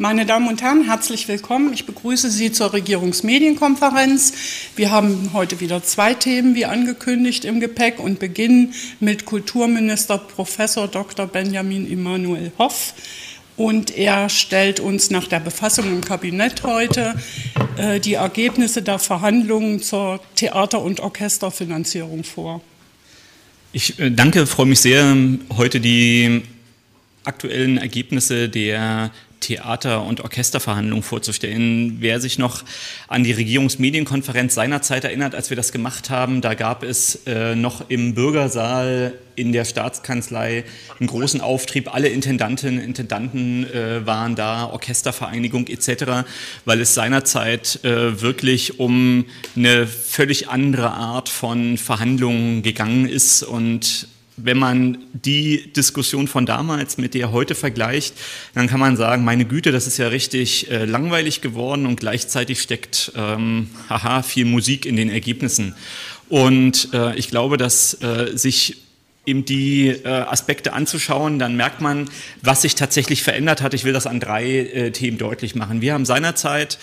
Meine Damen und Herren, herzlich willkommen. Ich begrüße Sie zur Regierungsmedienkonferenz. Wir haben heute wieder zwei Themen wie angekündigt im Gepäck und beginnen mit Kulturminister Professor Dr. Benjamin Emanuel Hoff. Und er stellt uns nach der Befassung im Kabinett heute äh, die Ergebnisse der Verhandlungen zur Theater- und Orchesterfinanzierung vor. Ich äh, danke, freue mich sehr, heute die aktuellen Ergebnisse der Theater- und Orchesterverhandlungen vorzustellen. Wer sich noch an die Regierungsmedienkonferenz seinerzeit erinnert, als wir das gemacht haben, da gab es äh, noch im Bürgersaal in der Staatskanzlei einen großen Auftrieb. Alle Intendantinnen, Intendanten äh, waren da, Orchestervereinigung etc., weil es seinerzeit äh, wirklich um eine völlig andere Art von Verhandlungen gegangen ist und wenn man die Diskussion von damals mit der heute vergleicht, dann kann man sagen, meine Güte, das ist ja richtig äh, langweilig geworden und gleichzeitig steckt, ähm, haha, viel Musik in den Ergebnissen. Und äh, ich glaube, dass äh, sich eben die äh, Aspekte anzuschauen, dann merkt man, was sich tatsächlich verändert hat. Ich will das an drei äh, Themen deutlich machen. Wir haben seinerzeit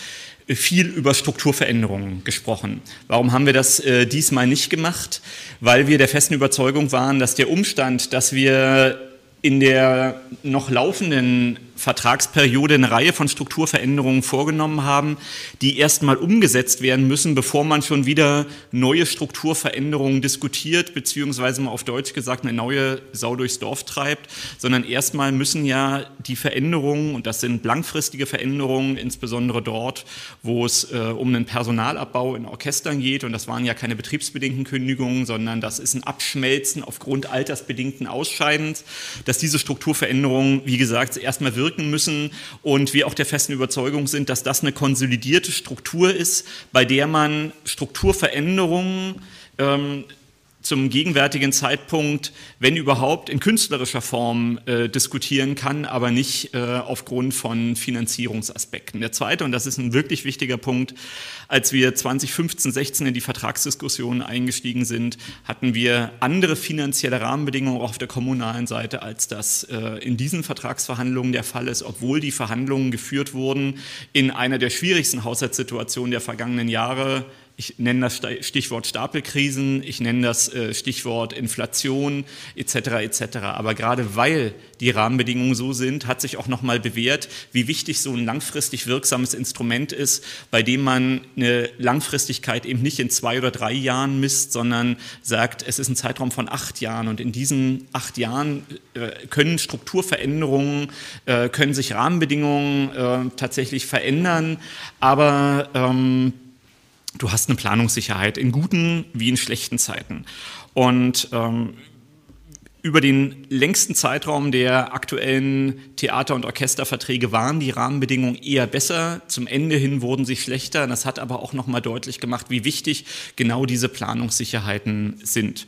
viel über Strukturveränderungen gesprochen. Warum haben wir das äh, diesmal nicht gemacht? Weil wir der festen Überzeugung waren, dass der Umstand, dass wir in der noch laufenden Vertragsperiode eine Reihe von Strukturveränderungen vorgenommen haben, die erstmal umgesetzt werden müssen, bevor man schon wieder neue Strukturveränderungen diskutiert, beziehungsweise mal auf Deutsch gesagt eine neue Sau durchs Dorf treibt, sondern erstmal müssen ja die Veränderungen, und das sind langfristige Veränderungen, insbesondere dort, wo es äh, um einen Personalabbau in Orchestern geht, und das waren ja keine betriebsbedingten Kündigungen, sondern das ist ein Abschmelzen aufgrund altersbedingten Ausscheidens, dass diese Strukturveränderungen, wie gesagt, erstmal wirken wirken müssen und wir auch der festen Überzeugung sind, dass das eine konsolidierte Struktur ist, bei der man Strukturveränderungen ähm, zum gegenwärtigen Zeitpunkt, wenn überhaupt, in künstlerischer Form äh, diskutieren kann, aber nicht äh, aufgrund von Finanzierungsaspekten. Der zweite, und das ist ein wirklich wichtiger Punkt, als wir 2015, 16 in die Vertragsdiskussionen eingestiegen sind, hatten wir andere finanzielle Rahmenbedingungen auch auf der kommunalen Seite, als das äh, in diesen Vertragsverhandlungen der Fall ist, obwohl die Verhandlungen geführt wurden in einer der schwierigsten Haushaltssituationen der vergangenen Jahre ich nenne das Stichwort Stapelkrisen, ich nenne das äh, Stichwort Inflation etc. etc. Aber gerade weil die Rahmenbedingungen so sind, hat sich auch nochmal bewährt, wie wichtig so ein langfristig wirksames Instrument ist, bei dem man eine Langfristigkeit eben nicht in zwei oder drei Jahren misst, sondern sagt, es ist ein Zeitraum von acht Jahren und in diesen acht Jahren äh, können Strukturveränderungen, äh, können sich Rahmenbedingungen tatsächlich verändern, aber ähm, du hast eine Planungssicherheit in guten wie in schlechten Zeiten. Und ähm, über den längsten Zeitraum der aktuellen Theater- und Orchesterverträge waren die Rahmenbedingungen eher besser. Zum Ende hin wurden sie schlechter. Das hat aber auch noch mal deutlich gemacht, wie wichtig genau diese Planungssicherheiten sind.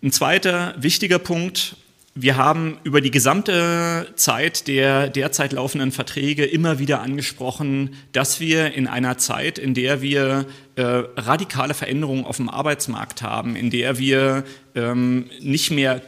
Ein zweiter wichtiger Punkt, wir haben über die gesamte Zeit der derzeit laufenden Verträge immer wieder angesprochen, dass wir in einer Zeit, in der wir äh, radikale Veränderungen auf dem Arbeitsmarkt haben, in der wir ähm, nicht mehr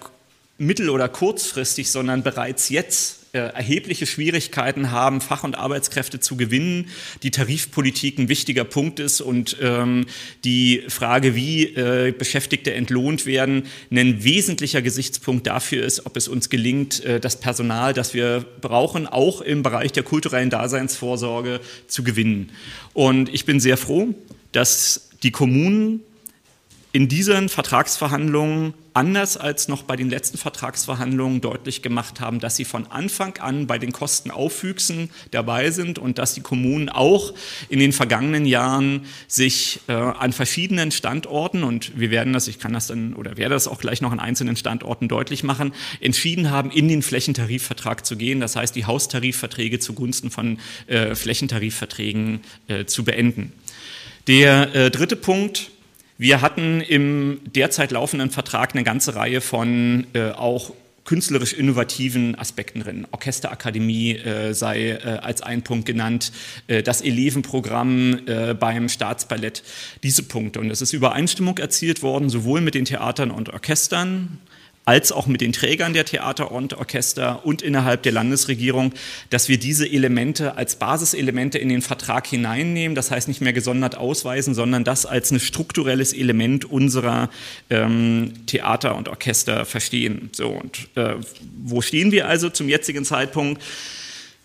mittel- oder kurzfristig, sondern bereits jetzt erhebliche Schwierigkeiten haben, Fach- und Arbeitskräfte zu gewinnen, die Tarifpolitik ein wichtiger Punkt ist und ähm, die Frage, wie äh, Beschäftigte entlohnt werden, ein wesentlicher Gesichtspunkt dafür ist, ob es uns gelingt, äh, das Personal, das wir brauchen, auch im Bereich der kulturellen Daseinsvorsorge zu gewinnen. Und ich bin sehr froh, dass die Kommunen in diesen Vertragsverhandlungen anders als noch bei den letzten Vertragsverhandlungen deutlich gemacht haben, dass sie von Anfang an bei den Kostenaufwüchsen dabei sind und dass die Kommunen auch in den vergangenen Jahren sich äh, an verschiedenen Standorten und wir werden das, ich kann das dann oder werde das auch gleich noch an einzelnen Standorten deutlich machen, entschieden haben, in den Flächentarifvertrag zu gehen. Das heißt, die Haustarifverträge zugunsten von äh, Flächentarifverträgen äh, zu beenden. Der äh, dritte Punkt, wir hatten im derzeit laufenden Vertrag eine ganze Reihe von äh, auch künstlerisch innovativen Aspekten drin. Orchesterakademie äh, sei äh, als ein Punkt genannt, äh, das Elevenprogramm äh, beim Staatsballett, diese Punkte. Und es ist Übereinstimmung erzielt worden, sowohl mit den Theatern und Orchestern als auch mit den Trägern der Theater und Orchester und innerhalb der Landesregierung, dass wir diese Elemente als Basiselemente in den Vertrag hineinnehmen. Das heißt nicht mehr gesondert ausweisen, sondern das als ein strukturelles Element unserer ähm, Theater und Orchester verstehen. So und äh, wo stehen wir also zum jetzigen Zeitpunkt?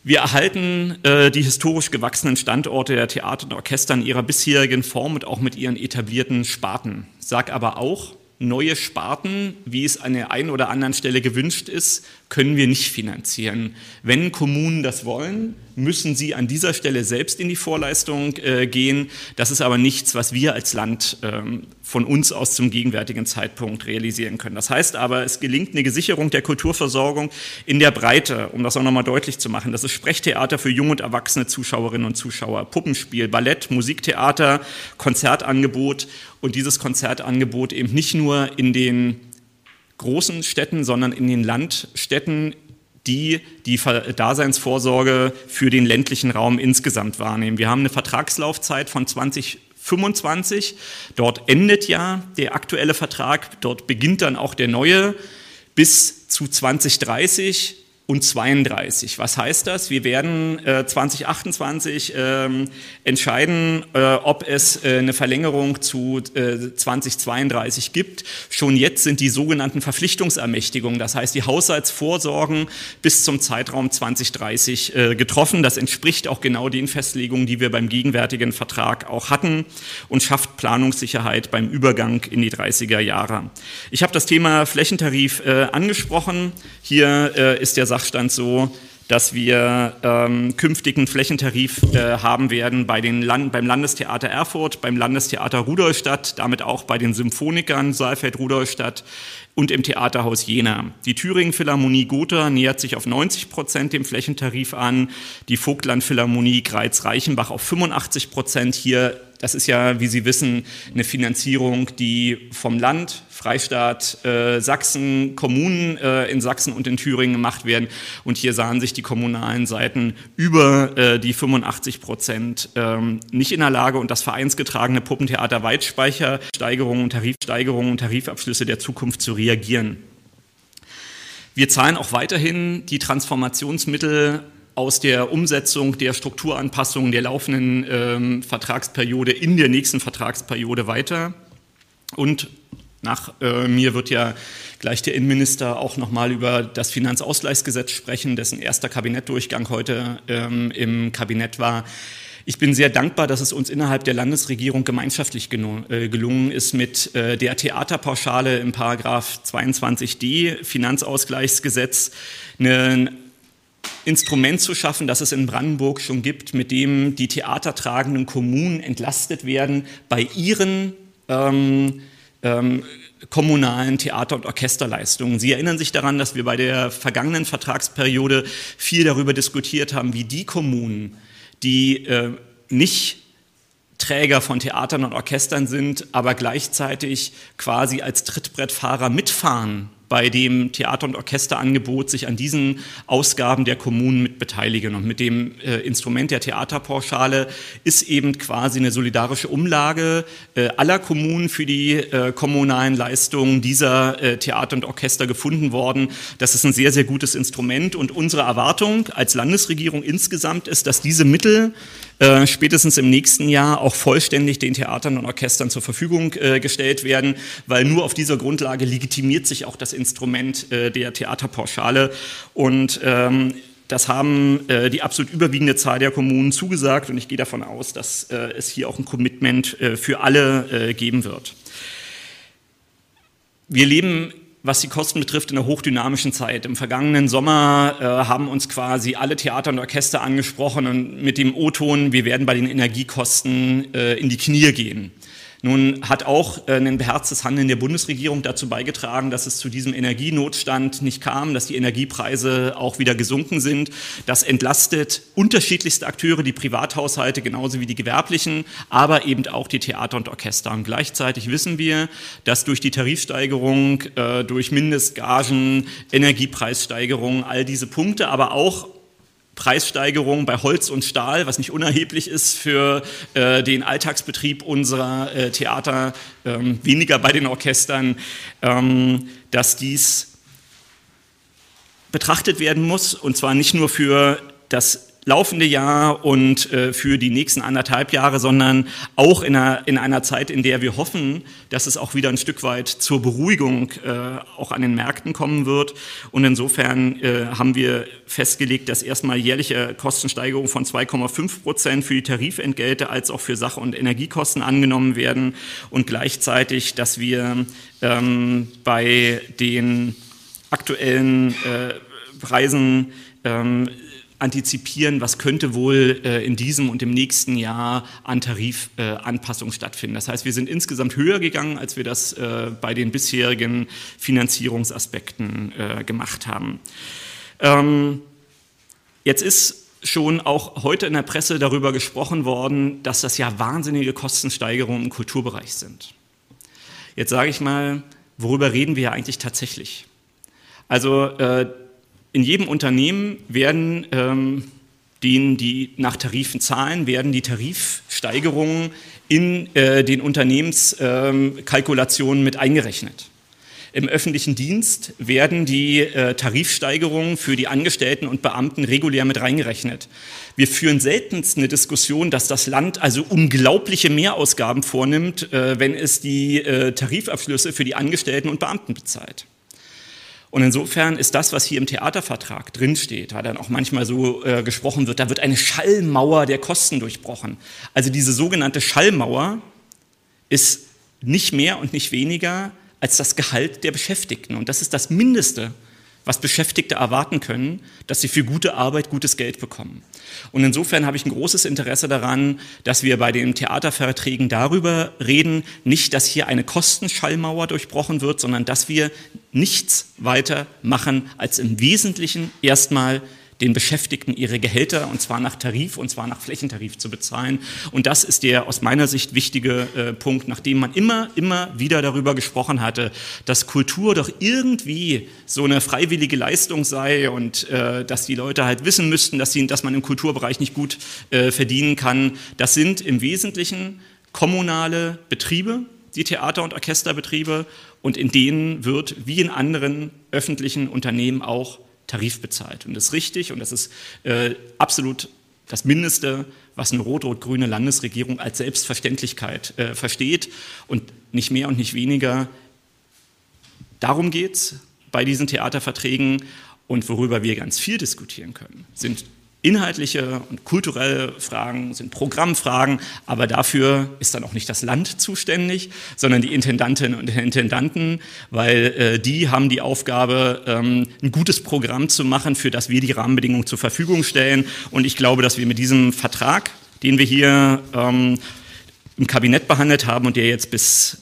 Wir erhalten äh, die historisch gewachsenen Standorte der Theater und Orchester in ihrer bisherigen Form und auch mit ihren etablierten Sparten. Sag aber auch, neue Sparten, wie es an der einen oder anderen Stelle gewünscht ist, können wir nicht finanzieren. Wenn Kommunen das wollen, müssen sie an dieser Stelle selbst in die Vorleistung äh, gehen. Das ist aber nichts, was wir als Land ähm, von uns aus zum gegenwärtigen Zeitpunkt realisieren können. Das heißt aber, es gelingt eine Gesicherung der Kulturversorgung in der Breite, um das auch nochmal deutlich zu machen. Das ist Sprechtheater für junge und erwachsene Zuschauerinnen und Zuschauer, Puppenspiel, Ballett, Musiktheater, Konzertangebot und dieses Konzertangebot eben nicht nur in den großen Städten, sondern in den Landstädten, die die Daseinsvorsorge für den ländlichen Raum insgesamt wahrnehmen. Wir haben eine Vertragslaufzeit von 2025. Dort endet ja der aktuelle Vertrag, dort beginnt dann auch der neue bis zu 2030 und 32. Was heißt das? Wir werden äh, 2028 ähm, entscheiden, äh, ob es äh, eine Verlängerung zu äh, 2032 gibt. Schon jetzt sind die sogenannten Verpflichtungsermächtigungen, das heißt die Haushaltsvorsorgen bis zum Zeitraum 2030 äh, getroffen. Das entspricht auch genau den Festlegungen, die wir beim gegenwärtigen Vertrag auch hatten und schafft Planungssicherheit beim Übergang in die 30er Jahre. Ich habe das Thema Flächentarif äh, angesprochen. Hier äh, ist der Sachstand so, dass wir ähm, künftigen Flächentarif äh, haben werden bei den Land beim Landestheater Erfurt, beim Landestheater Rudolstadt, damit auch bei den Symphonikern Saalfeld-Rudolstadt und im Theaterhaus Jena. Die Thüringen Philharmonie Gotha nähert sich auf 90 Prozent dem Flächentarif an, die Vogtland Philharmonie Greiz-Reichenbach auf 85 Prozent. Hier das ist ja, wie Sie wissen, eine Finanzierung, die vom Land, Freistaat, äh, Sachsen, Kommunen äh, in Sachsen und in Thüringen gemacht werden. Und hier sahen sich die kommunalen Seiten über äh, die 85 Prozent ähm, nicht in der Lage und das vereinsgetragene Puppentheater Weitspeichersteigerungen und Tarifsteigerungen und Tarifabschlüsse der Zukunft zu reagieren. Wir zahlen auch weiterhin die Transformationsmittel aus der Umsetzung der Strukturanpassungen der laufenden ähm, Vertragsperiode in der nächsten Vertragsperiode weiter. Und nach äh, mir wird ja gleich der Innenminister auch nochmal über das Finanzausgleichsgesetz sprechen, dessen erster Kabinettdurchgang heute ähm, im Kabinett war. Ich bin sehr dankbar, dass es uns innerhalb der Landesregierung gemeinschaftlich äh, gelungen ist, mit äh, der Theaterpauschale im Paragraph 22d Finanzausgleichsgesetz einen Instrument zu schaffen, das es in Brandenburg schon gibt, mit dem die theatertragenden Kommunen entlastet werden bei ihren ähm, ähm, kommunalen Theater- und Orchesterleistungen. Sie erinnern sich daran, dass wir bei der vergangenen Vertragsperiode viel darüber diskutiert haben, wie die Kommunen, die äh, nicht Träger von Theatern und Orchestern sind, aber gleichzeitig quasi als Trittbrettfahrer mitfahren bei dem Theater- und Orchesterangebot sich an diesen Ausgaben der Kommunen mit beteiligen. Und mit dem äh, Instrument der Theaterpauschale ist eben quasi eine solidarische Umlage äh, aller Kommunen für die äh, kommunalen Leistungen dieser äh, Theater und Orchester gefunden worden. Das ist ein sehr, sehr gutes Instrument. Und unsere Erwartung als Landesregierung insgesamt ist, dass diese Mittel äh, spätestens im nächsten Jahr auch vollständig den Theatern und Orchestern zur Verfügung äh, gestellt werden, weil nur auf dieser Grundlage legitimiert sich auch das Instrument äh, der Theaterpauschale und ähm, das haben äh, die absolut überwiegende Zahl der Kommunen zugesagt und ich gehe davon aus, dass äh, es hier auch ein Commitment äh, für alle geben wird. Wir leben was die Kosten betrifft, in einer hochdynamischen Zeit. Im vergangenen Sommer äh, haben uns quasi alle Theater und Orchester angesprochen und mit dem O-Ton, wir werden bei den Energiekosten äh, in die Knie gehen. Nun hat auch äh, ein beherztes Handeln der Bundesregierung dazu beigetragen, dass es zu diesem Energienotstand nicht kam, dass die Energiepreise auch wieder gesunken sind. Das entlastet unterschiedlichste Akteure, die Privathaushalte genauso wie die gewerblichen, aber eben auch die Theater und Orchester. Und gleichzeitig wissen wir, dass durch die Tarifsteigerung, äh, durch Mindestgagen, Energiepreissteigerungen, all diese Punkte, aber auch Preissteigerung bei Holz und Stahl, was nicht unerheblich ist für äh, den Alltagsbetrieb unserer äh, Theater, ähm, weniger bei den Orchestern, ähm, dass dies betrachtet werden muss und zwar nicht nur für das laufende Jahr und äh, für die nächsten anderthalb Jahre, sondern auch in einer, in einer Zeit, in der wir hoffen, dass es auch wieder ein Stück weit zur Beruhigung äh, auch an den Märkten kommen wird. Und insofern äh, haben wir festgelegt, dass erstmal jährliche Kostensteigerungen von 2,5 Prozent für die Tarifentgelte als auch für Sach- und Energiekosten angenommen werden und gleichzeitig, dass wir ähm, bei den aktuellen äh, Preisen ähm, antizipieren, was könnte wohl äh, in diesem und im nächsten Jahr an Tarifanpassungen äh, stattfinden. Das heißt, wir sind insgesamt höher gegangen, als wir das äh, bei den bisherigen Finanzierungsaspekten äh, gemacht haben. Ähm, jetzt ist schon auch heute in der Presse darüber gesprochen worden, dass das ja wahnsinnige Kostensteigerungen im Kulturbereich sind. Jetzt sage ich mal, worüber reden wir ja eigentlich tatsächlich? Also äh, in jedem Unternehmen werden ähm, denen, die nach Tarifen zahlen, werden die Tarifsteigerungen in äh, den Unternehmenskalkulationen mit eingerechnet. Im öffentlichen Dienst werden die äh, Tarifsteigerungen für die Angestellten und Beamten regulär mit reingerechnet. Wir führen seltenst eine Diskussion, dass das Land also unglaubliche Mehrausgaben vornimmt, äh, wenn es die äh, Tarifabschlüsse für die Angestellten und Beamten bezahlt. Und insofern ist das, was hier im Theatervertrag drinsteht, da dann auch manchmal so äh, gesprochen wird, da wird eine Schallmauer der Kosten durchbrochen. Also diese sogenannte Schallmauer ist nicht mehr und nicht weniger als das Gehalt der Beschäftigten. Und das ist das Mindeste, was Beschäftigte erwarten können, dass sie für gute Arbeit gutes Geld bekommen. Und insofern habe ich ein großes Interesse daran, dass wir bei den Theaterverträgen darüber reden, nicht, dass hier eine Kostenschallmauer durchbrochen wird, sondern dass wir nichts weiter machen, als im Wesentlichen erstmal den Beschäftigten ihre Gehälter und zwar nach Tarif und zwar nach Flächentarif zu bezahlen. Und das ist der aus meiner Sicht wichtige äh, Punkt, nachdem man immer, immer wieder darüber gesprochen hatte, dass Kultur doch irgendwie so eine freiwillige Leistung sei und äh, dass die Leute halt wissen müssten, dass, sie, dass man im Kulturbereich nicht gut äh, verdienen kann. Das sind im Wesentlichen kommunale Betriebe, die Theater- und Orchesterbetriebe und in denen wird wie in anderen öffentlichen Unternehmen auch Tarif bezahlt. Und das ist richtig und das ist äh, absolut das Mindeste, was eine rot-rot-grüne Landesregierung als Selbstverständlichkeit äh, versteht und nicht mehr und nicht weniger. Darum geht es bei diesen Theaterverträgen und worüber wir ganz viel diskutieren können, sind inhaltliche und kulturelle Fragen, sind Programmfragen, aber dafür ist dann auch nicht das Land zuständig, sondern die Intendantinnen und Intendanten, weil äh, die haben die Aufgabe, ähm, ein gutes Programm zu machen, für das wir die Rahmenbedingungen zur Verfügung stellen. Und ich glaube, dass wir mit diesem Vertrag, den wir hier ähm, im Kabinett behandelt haben und der jetzt bis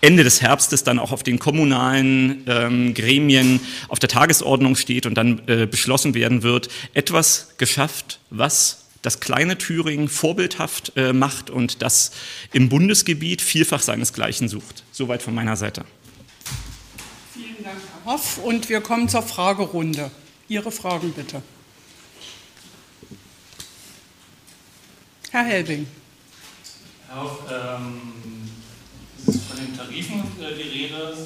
Ende des Herbstes dann auch auf den kommunalen ähm, Gremien auf der Tagesordnung steht und dann äh, beschlossen werden wird, etwas geschafft, was das kleine Thüringen vorbildhaft äh, macht und das im Bundesgebiet vielfach seinesgleichen sucht. Soweit von meiner Seite. Vielen Dank, Herr Hoff. Und wir kommen zur Fragerunde. Ihre Fragen bitte. Herr Helbing. Herr Hoff, ähm von den Tarifen äh, die Rede,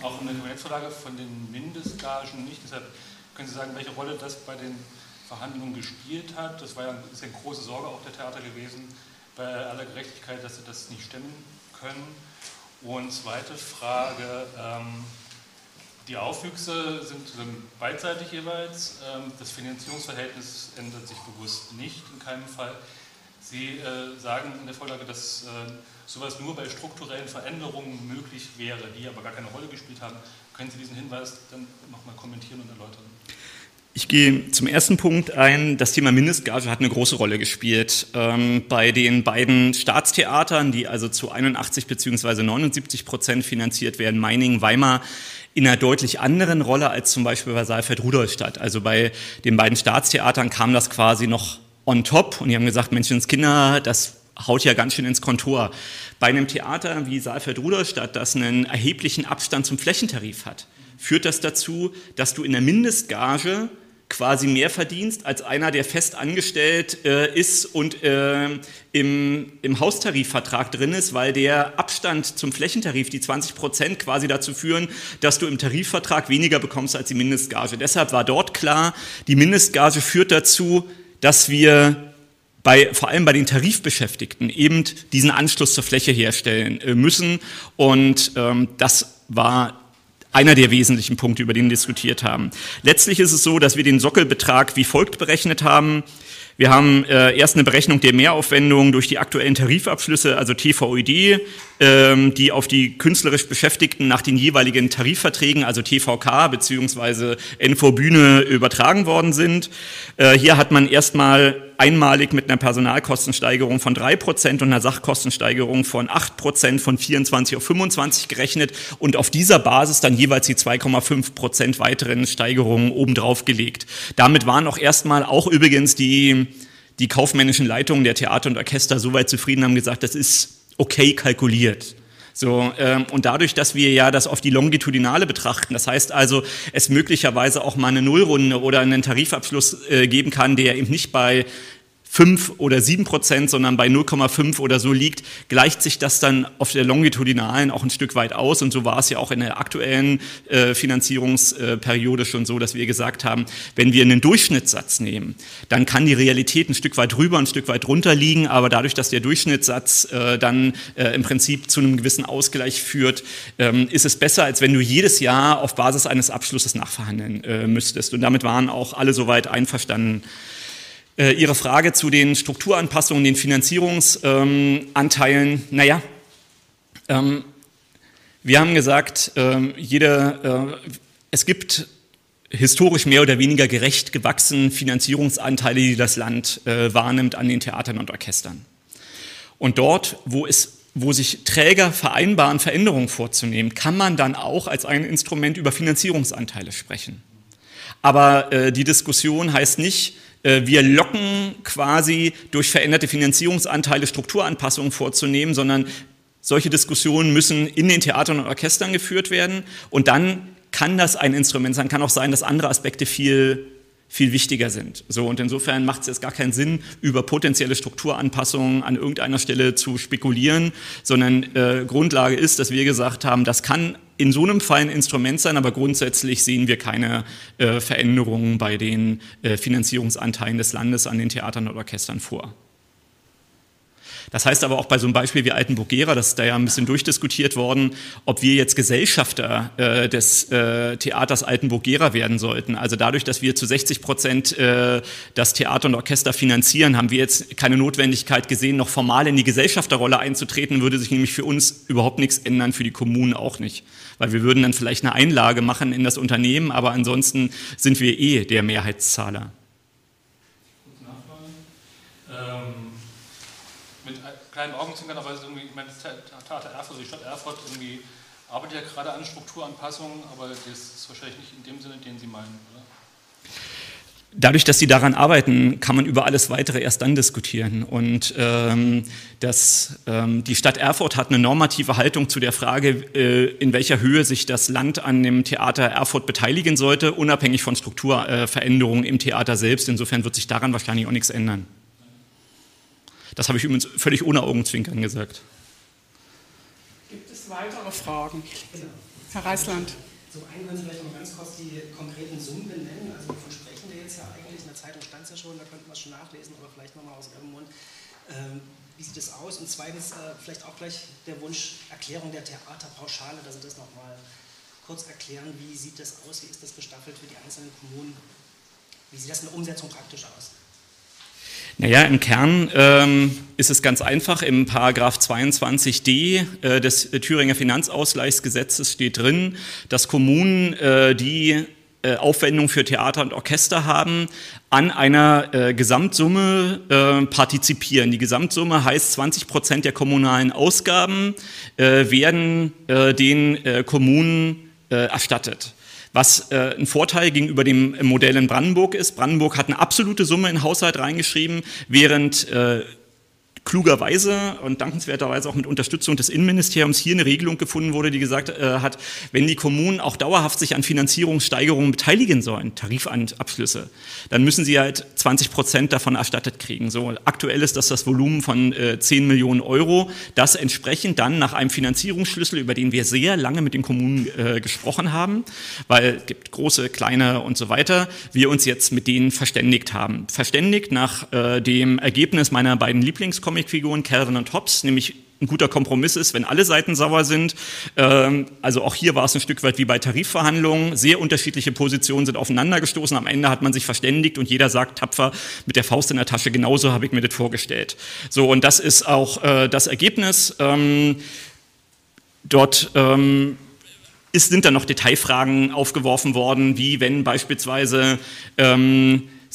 auch in der Kabinettsvorlage von den Mindestgagen nicht. Deshalb können Sie sagen, welche Rolle das bei den Verhandlungen gespielt hat. Das war ja, ist eine große Sorge auch der Theater gewesen, bei aller Gerechtigkeit, dass sie das nicht stemmen können. Und zweite Frage, ähm, die Aufwüchse sind, sind beidseitig jeweils. Ähm, das Finanzierungsverhältnis ändert sich bewusst nicht, in keinem Fall. Sie äh, sagen in der Vorlage, dass äh, sowas nur bei strukturellen Veränderungen möglich wäre, die aber gar keine Rolle gespielt haben. Können Sie diesen Hinweis dann nochmal kommentieren und erläutern? Ich gehe zum ersten Punkt ein. Das Thema Mindestgage hat eine große Rolle gespielt. Ähm, bei den beiden Staatstheatern, die also zu 81 bzw. 79 Prozent finanziert werden, Meiningen, Weimar, in einer deutlich anderen Rolle als zum Beispiel bei Saalfeld-Rudolstadt. Also bei den beiden Staatstheatern kam das quasi noch on top und die haben gesagt, Menschenskinder, das haut ja ganz schön ins Kontor. Bei einem Theater wie Saalfeld-Rudolstadt, das einen erheblichen Abstand zum Flächentarif hat, führt das dazu, dass du in der Mindestgage quasi mehr verdienst als einer, der fest angestellt äh, ist und äh, im, im Haustarifvertrag drin ist, weil der Abstand zum Flächentarif, die 20 Prozent, quasi dazu führen, dass du im Tarifvertrag weniger bekommst als die Mindestgage. Deshalb war dort klar, die Mindestgage führt dazu, dass wir bei, vor allem bei den Tarifbeschäftigten eben diesen Anschluss zur Fläche herstellen äh, müssen. Und ähm, das war einer der wesentlichen Punkte, über den wir diskutiert haben. Letztlich ist es so, dass wir den Sockelbetrag wie folgt berechnet haben. Wir haben äh, erst eine Berechnung der Mehraufwendungen durch die aktuellen Tarifabschlüsse, also TVÖD, ähm, die auf die künstlerisch Beschäftigten nach den jeweiligen Tarifverträgen, also TVK bzw. NV Bühne übertragen worden sind. Äh, hier hat man erstmal einmalig mit einer Personalkostensteigerung von 3% und einer Sachkostensteigerung von 8% von 24 auf 25 gerechnet und auf dieser Basis dann jeweils die 2,5% weiteren Steigerungen obendrauf gelegt. Damit waren auch erstmal auch übrigens die, die kaufmännischen Leitungen der Theater und Orchester soweit zufrieden, haben gesagt, das ist okay kalkuliert. So, ähm, und dadurch, dass wir ja das auf die Longitudinale betrachten, das heißt also, es möglicherweise auch mal eine Nullrunde oder einen Tarifabschluss äh, geben kann, der eben nicht bei 5 oder 7 Prozent, sondern bei 0,5 oder so liegt, gleicht sich das dann auf der longitudinalen auch ein Stück weit aus. Und so war es ja auch in der aktuellen äh, Finanzierungsperiode schon so, dass wir gesagt haben, wenn wir einen Durchschnittssatz nehmen, dann kann die Realität ein Stück weit rüber, ein Stück weit runter liegen. Aber dadurch, dass der Durchschnittssatz äh, dann äh, im Prinzip zu einem gewissen Ausgleich führt, ähm, ist es besser, als wenn du jedes Jahr auf Basis eines Abschlusses nachverhandeln äh, müsstest. Und damit waren auch alle soweit einverstanden. Äh, Ihre Frage zu den Strukturanpassungen, den Finanzierungsanteilen, ähm, naja, ähm, wir haben gesagt, ähm, jede, äh, es gibt historisch mehr oder weniger gerecht gewachsene Finanzierungsanteile, die das Land äh, wahrnimmt an den Theatern und Orchestern. Und dort, wo es wo sich Träger vereinbaren, Veränderungen vorzunehmen, kann man dann auch als ein Instrument über Finanzierungsanteile sprechen. Aber äh, die Diskussion heißt nicht, wir locken quasi durch veränderte Finanzierungsanteile Strukturanpassungen vorzunehmen, sondern solche Diskussionen müssen in den Theatern und Orchestern geführt werden und dann kann das ein Instrument sein, kann auch sein, dass andere Aspekte viel viel wichtiger sind. So, und insofern macht es jetzt gar keinen Sinn, über potenzielle Strukturanpassungen an irgendeiner Stelle zu spekulieren, sondern äh, Grundlage ist, dass wir gesagt haben, das kann in so einem Fall ein Instrument sein, aber grundsätzlich sehen wir keine äh, Veränderungen bei den äh, Finanzierungsanteilen des Landes an den Theatern und Orchestern vor. Das heißt aber auch bei so einem Beispiel wie Altenburg-Gera, das ist da ja ein bisschen durchdiskutiert worden, ob wir jetzt Gesellschafter äh, des äh, Theaters Altenburg-Gera werden sollten. Also dadurch, dass wir zu 60 Prozent äh, das Theater und Orchester finanzieren, haben wir jetzt keine Notwendigkeit gesehen, noch formal in die Gesellschafterrolle einzutreten, würde sich nämlich für uns überhaupt nichts ändern, für die Kommunen auch nicht. Weil wir würden dann vielleicht eine Einlage machen in das Unternehmen, aber ansonsten sind wir eh der Mehrheitszahler. Kleinen Augenzwinkern, aber irgendwie, ich meine, das Theater Erfurt, also die Stadt Erfurt, irgendwie arbeitet ja gerade an Strukturanpassungen, aber das ist wahrscheinlich nicht in dem Sinne, den Sie meinen, oder? Dadurch, dass sie daran arbeiten, kann man über alles Weitere erst dann diskutieren. Und ähm, das, ähm, die Stadt Erfurt hat eine normative Haltung zu der Frage, äh, in welcher Höhe sich das Land an dem Theater Erfurt beteiligen sollte, unabhängig von Strukturveränderungen äh, im Theater selbst. Insofern wird sich daran wahrscheinlich auch nichts ändern. Das habe ich übrigens völlig ohne Augenzwinkern gesagt. Gibt es weitere Fragen? Herr Reisland. Zum einen können Sie vielleicht noch ganz kurz die konkreten Summen benennen. Also wovon sprechen wir jetzt ja eigentlich? In der Zeitung stand es ja schon, da könnten wir es schon nachlesen, aber vielleicht nochmal aus Ihrem Mund. Ähm, wie sieht das aus? Und zweitens äh, vielleicht auch gleich der Wunsch Erklärung der Theaterpauschale, dass Sie das nochmal kurz erklären. Wie sieht das aus? Wie ist das gestaffelt für die einzelnen Kommunen? Wie sieht das in der Umsetzung praktisch aus? Naja, im Kern ähm, ist es ganz einfach. Im Paragraph 22d äh, des Thüringer Finanzausgleichsgesetzes steht drin, dass Kommunen, äh, die äh, Aufwendungen für Theater und Orchester haben, an einer äh, Gesamtsumme äh, partizipieren. Die Gesamtsumme heißt, 20 Prozent der kommunalen Ausgaben äh, werden den Kommunen erstattet was äh, ein Vorteil gegenüber dem Modell in Brandenburg ist. Brandenburg hat eine absolute Summe in Haushalt reingeschrieben, während äh, klugerweise und dankenswerterweise auch mit Unterstützung des Innenministeriums hier eine Regelung gefunden wurde, die gesagt äh, hat, wenn die Kommunen auch dauerhaft sich an Finanzierungssteigerungen beteiligen sollen, Tarifabschlüsse, dann müssen sie halt 20 Prozent davon erstattet kriegen. So aktuell ist das das Volumen von äh, 10 Millionen Euro, das entsprechend dann nach einem Finanzierungsschlüssel, über den wir sehr lange mit den Kommunen äh, gesprochen haben, weil es gibt große, kleine und so weiter, wir uns jetzt mit denen verständigt haben. Verständigt nach äh, dem Ergebnis meiner beiden Lieblingskommissionen Comicfiguren Calvin und Hobbes, nämlich ein guter Kompromiss ist, wenn alle Seiten sauer sind. Ähm, also auch hier war es ein Stück weit wie bei Tarifverhandlungen. Sehr unterschiedliche Positionen sind aufeinandergestoßen. Am Ende hat man sich verständigt und jeder sagt tapfer mit der Faust in der Tasche, genauso habe ich mir das vorgestellt. So, und das ist auch äh, das Ergebnis. Ähm, dort ähm, sind dann noch Detailfragen aufgeworfen worden, wie wenn beispielsweise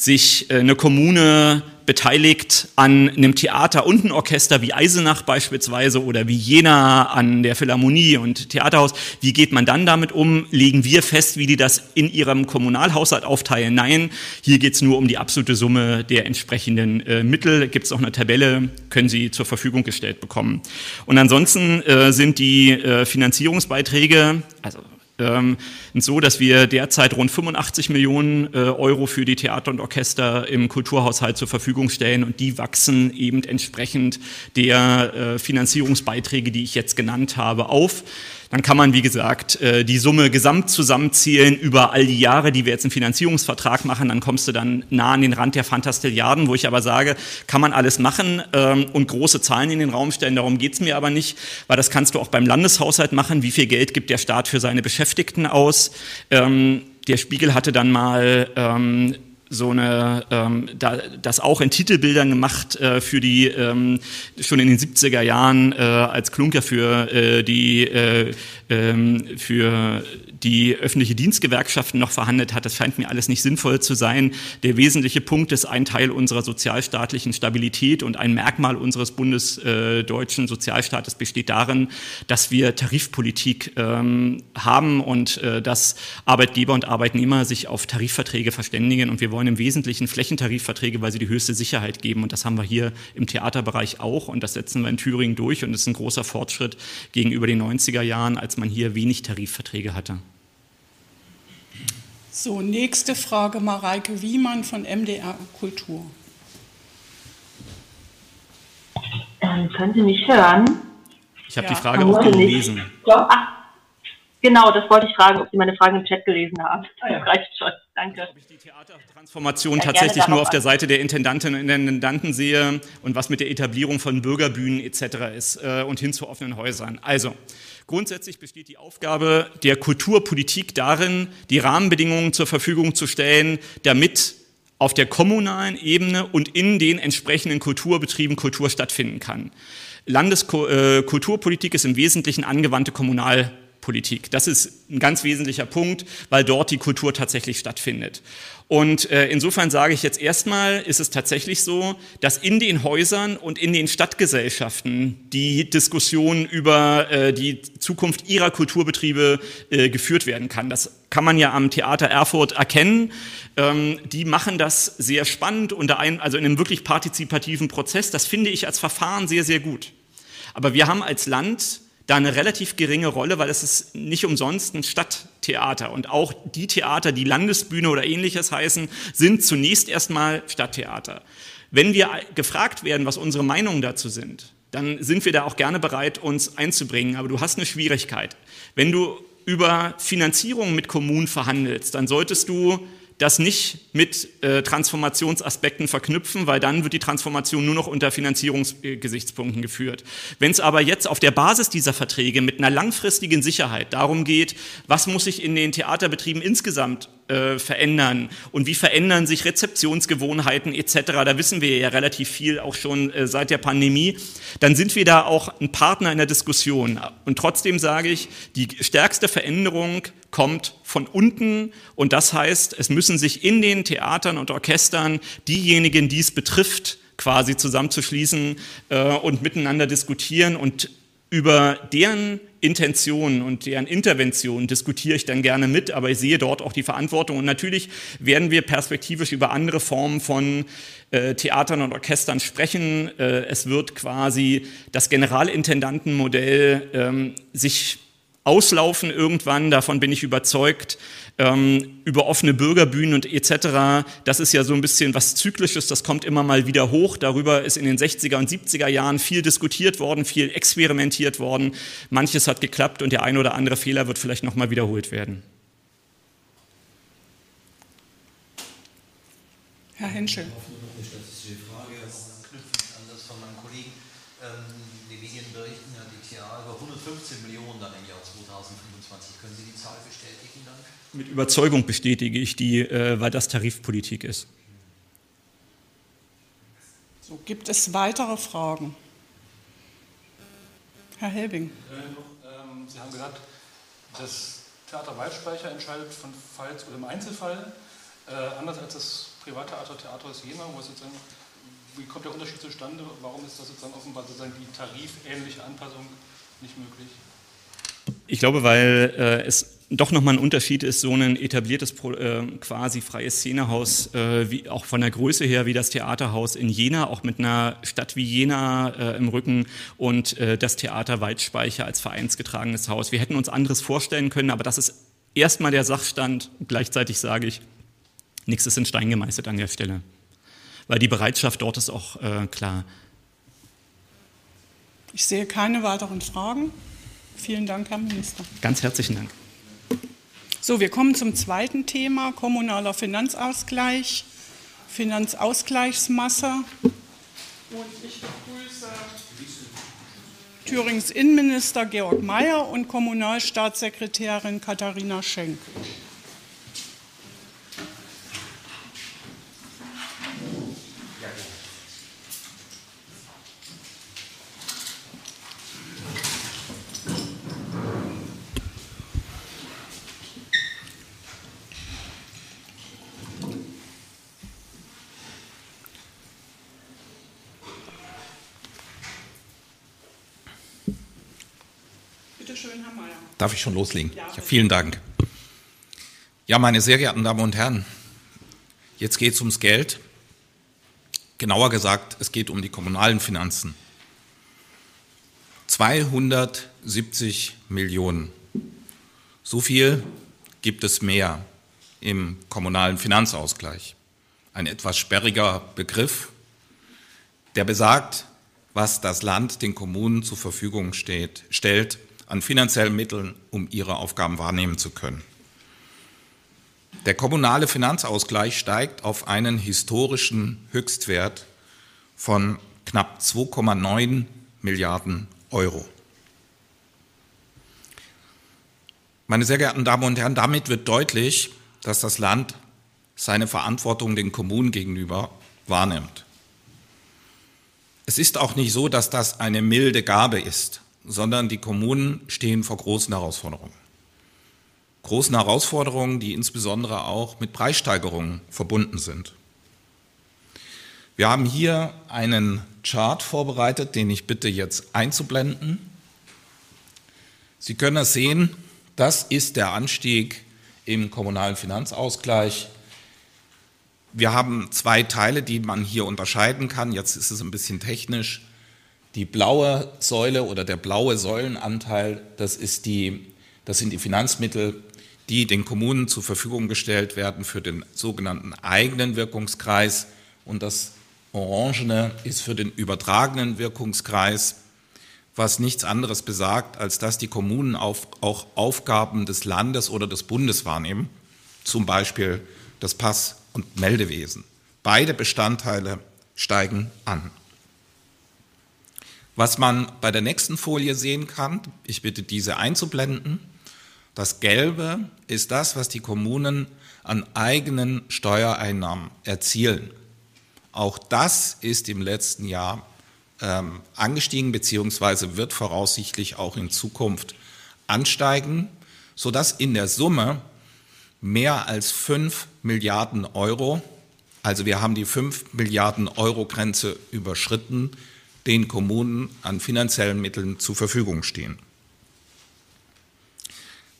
sich äh, eine Kommune beteiligt an einem Theater und ein Orchester wie Eisenach beispielsweise oder wie Jena an der Philharmonie und Theaterhaus. Wie geht man dann damit um? Legen wir fest, wie die das in ihrem Kommunalhaushalt aufteilen? Nein, hier geht es nur um die absolute Summe der entsprechenden äh, Mittel. Gibt es auch eine Tabelle, können Sie zur Verfügung gestellt bekommen. Und ansonsten äh, sind die äh, Finanzierungsbeiträge, also ähm, so, dass wir derzeit rund 85 Millionen äh, Euro für die Theater und Orchester im Kulturhaushalt zur Verfügung stellen. Und die wachsen eben entsprechend der äh, Finanzierungsbeiträge, die ich jetzt genannt habe, auf dann kann man, wie gesagt, äh, die Summe gesamt zusammenzählen über all die Jahre, die wir jetzt einen Finanzierungsvertrag machen, dann kommst du dann nah an den Rand der Fantastilliarden, wo ich aber sage, kann man alles machen ähm, und große Zahlen in den Raum stellen, darum geht's mir aber nicht, weil das kannst du auch beim Landeshaushalt machen, wie viel Geld gibt der Staat für seine Beschäftigten aus. Ähm, der Spiegel hatte dann mal ähm, so eine, ähm, da, das auch in Titelbildern gemacht äh, für die, ähm, schon in den 70er Jahren äh, als Klunker für äh, die, äh, ähm, für die öffentliche Dienstgewerkschaften noch verhandelt hat. Das scheint mir alles nicht sinnvoll zu sein. Der wesentliche Punkt ist ein Teil unserer sozialstaatlichen Stabilität und ein Merkmal unseres bundesdeutschen Sozialstaates besteht darin, dass wir Tarifpolitik ähm, haben und äh, dass Arbeitgeber und Arbeitnehmer sich auf Tarifverträge verständigen und wir wollen im Wesentlichen Flächentarifverträge, weil sie die höchste Sicherheit geben und das haben wir hier im Theaterbereich auch und das setzen wir in Thüringen durch und das ist ein großer Fortschritt gegenüber den 90er Jahren, als man hier wenig Tarifverträge hatte. So, nächste Frage, Mareike Wiemann von MDR Kultur. Ähm, können Sie mich hören? Ich habe ja. die Frage auch gelesen. Ach, genau, das wollte ich fragen, ob Sie meine Fragen im Chat gelesen haben. Ah, ja. reicht schon. Danke. Ob ich die Theatertransformation ja, tatsächlich nur auf der Seite der Intendantinnen und Intendanten sehe und was mit der Etablierung von Bürgerbühnen etc. ist äh, und hin zu offenen Häusern. Also, Grundsätzlich besteht die Aufgabe der Kulturpolitik darin, die Rahmenbedingungen zur Verfügung zu stellen, damit auf der kommunalen Ebene und in den entsprechenden Kulturbetrieben Kultur stattfinden kann. Landeskulturpolitik ist im Wesentlichen angewandte Kommunalpolitik. Das ist ein ganz wesentlicher Punkt, weil dort die Kultur tatsächlich stattfindet. Und äh, insofern sage ich jetzt erstmal, ist es tatsächlich so, dass in den Häusern und in den Stadtgesellschaften die Diskussion über äh, die Zukunft ihrer Kulturbetriebe äh, geführt werden kann. Das kann man ja am Theater Erfurt erkennen. Ähm, die machen das sehr spannend unter einem, also in einem wirklich partizipativen Prozess. Das finde ich als Verfahren sehr, sehr gut. Aber wir haben als Land da eine relativ geringe Rolle, weil es ist nicht umsonst ein Stadttheater. Und auch die Theater, die Landesbühne oder ähnliches heißen, sind zunächst erstmal Stadttheater. Wenn wir gefragt werden, was unsere Meinungen dazu sind, dann sind wir da auch gerne bereit, uns einzubringen. Aber du hast eine Schwierigkeit. Wenn du über Finanzierung mit Kommunen verhandelst, dann solltest du das nicht mit äh, Transformationsaspekten verknüpfen, weil dann wird die Transformation nur noch unter Finanzierungsgesichtspunkten geführt. Wenn es aber jetzt auf der Basis dieser Verträge mit einer langfristigen Sicherheit darum geht, was muss sich in den Theaterbetrieben insgesamt äh, verändern und wie verändern sich Rezeptionsgewohnheiten etc. Da wissen wir ja relativ viel auch schon äh, seit der Pandemie. Dann sind wir da auch ein Partner in der Diskussion. Und trotzdem sage ich, die stärkste Veränderung kommt von unten und das heißt, es müssen sich in den Theatern und Orchestern diejenigen, die es betrifft, quasi zusammenzuschließen äh, und miteinander diskutieren und über deren Intentionen und deren Interventionen diskutiere ich dann gerne mit, aber ich sehe dort auch die Verantwortung. Und natürlich werden wir perspektivisch über andere Formen von äh, Theatern und Orchestern sprechen. Äh, es wird quasi das Generalintendantenmodell ähm, sich auslaufen irgendwann, davon bin ich überzeugt, ähm, über offene Bürgerbühnen und etc. Das ist ja so ein bisschen was Zyklisches, das kommt immer mal wieder hoch. Darüber ist in den 60er und 70er Jahren viel diskutiert worden, viel experimentiert worden. Manches hat geklappt und der ein oder andere Fehler wird vielleicht nochmal wiederholt werden. Herr Henschel. Mit Überzeugung bestätige ich die, äh, weil das Tarifpolitik ist. So, gibt es weitere Fragen? Herr Helbing. Ähm, Sie haben gesagt, das Theater Waldspeicher entscheidet von Fall zu dem Einzelfall, äh, anders als das Privattheater Theater Jena, wo es sozusagen, wie kommt der Unterschied zustande? Warum ist das sozusagen offenbar sozusagen die tarifähnliche Anpassung nicht möglich? Ich glaube, weil äh, es doch nochmal ein Unterschied ist, so ein etabliertes äh, quasi freies Szenehaus, äh, wie, auch von der Größe her wie das Theaterhaus in Jena, auch mit einer Stadt wie Jena äh, im Rücken und äh, das Theater Waldspeicher als vereinsgetragenes Haus. Wir hätten uns anderes vorstellen können, aber das ist erstmal der Sachstand. Gleichzeitig sage ich, nichts ist in Stein gemeißelt an der Stelle, weil die Bereitschaft dort ist auch äh, klar. Ich sehe keine weiteren Fragen. Vielen Dank, Herr Minister. Ganz herzlichen Dank. So, wir kommen zum zweiten Thema, kommunaler Finanzausgleich, Finanzausgleichsmasse. Und ich begrüße Thürings Innenminister Georg Mayer und Kommunalstaatssekretärin Katharina Schenk. Darf ich schon loslegen? Ja, vielen Dank. Ja, meine sehr geehrten Damen und Herren, jetzt geht es ums Geld. Genauer gesagt, es geht um die kommunalen Finanzen. 270 Millionen. So viel gibt es mehr im kommunalen Finanzausgleich. Ein etwas sperriger Begriff, der besagt, was das Land den Kommunen zur Verfügung steht, stellt, an finanziellen Mitteln, um ihre Aufgaben wahrnehmen zu können. Der kommunale Finanzausgleich steigt auf einen historischen Höchstwert von knapp 2,9 Milliarden Euro. Meine sehr geehrten Damen und Herren, damit wird deutlich, dass das Land seine Verantwortung den Kommunen gegenüber wahrnimmt. Es ist auch nicht so, dass das eine milde Gabe ist sondern die Kommunen stehen vor großen Herausforderungen. Großen Herausforderungen, die insbesondere auch mit Preissteigerungen verbunden sind. Wir haben hier einen Chart vorbereitet, den ich bitte jetzt einzublenden. Sie können das sehen, das ist der Anstieg im kommunalen Finanzausgleich. Wir haben zwei Teile, die man hier unterscheiden kann. Jetzt ist es ein bisschen technisch. Die blaue Säule oder der blaue Säulenanteil, das, ist die, das sind die Finanzmittel, die den Kommunen zur Verfügung gestellt werden für den sogenannten eigenen Wirkungskreis. Und das Orangene ist für den übertragenen Wirkungskreis, was nichts anderes besagt, als dass die Kommunen auch Aufgaben des Landes oder des Bundes wahrnehmen, zum Beispiel das Pass- und Meldewesen. Beide Bestandteile steigen an. Was man bei der nächsten Folie sehen kann, ich bitte diese einzublenden, das Gelbe ist das, was die Kommunen an eigenen Steuereinnahmen erzielen. Auch das ist im letzten Jahr ähm, angestiegen beziehungsweise wird voraussichtlich auch in Zukunft ansteigen, sodass in der Summe mehr als 5 Milliarden Euro, also wir haben die 5 Milliarden Euro Grenze überschritten, den Kommunen an finanziellen Mitteln zur Verfügung stehen.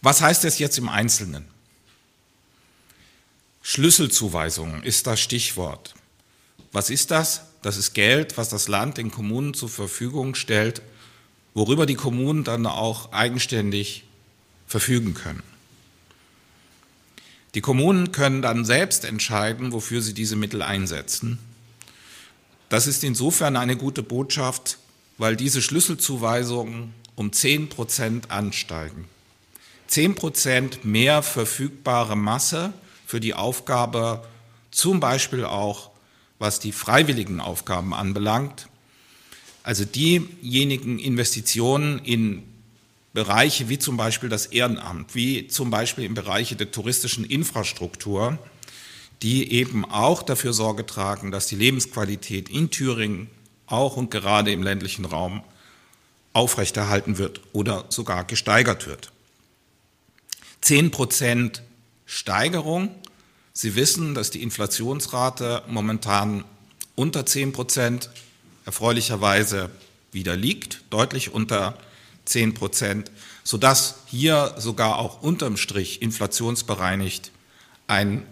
Was heißt das jetzt im Einzelnen? Schlüsselzuweisungen ist das Stichwort. Was ist das? Das ist Geld, was das Land den Kommunen zur Verfügung stellt, worüber die Kommunen dann auch eigenständig verfügen können. Die Kommunen können dann selbst entscheiden, wofür sie diese Mittel einsetzen. Das ist insofern eine gute Botschaft, weil diese Schlüsselzuweisungen um 10 Prozent ansteigen. 10 Prozent mehr verfügbare Masse für die Aufgabe, zum Beispiel auch was die freiwilligen Aufgaben anbelangt, also diejenigen Investitionen in Bereiche wie zum Beispiel das Ehrenamt, wie zum Beispiel in Bereiche der touristischen Infrastruktur, die eben auch dafür Sorge tragen, dass die Lebensqualität in Thüringen auch und gerade im ländlichen Raum aufrechterhalten wird oder sogar gesteigert wird. Zehn Prozent Steigerung. Sie wissen, dass die Inflationsrate momentan unter zehn Prozent erfreulicherweise wieder liegt, deutlich unter 10 Prozent, sodass hier sogar auch unterm Strich inflationsbereinigt ein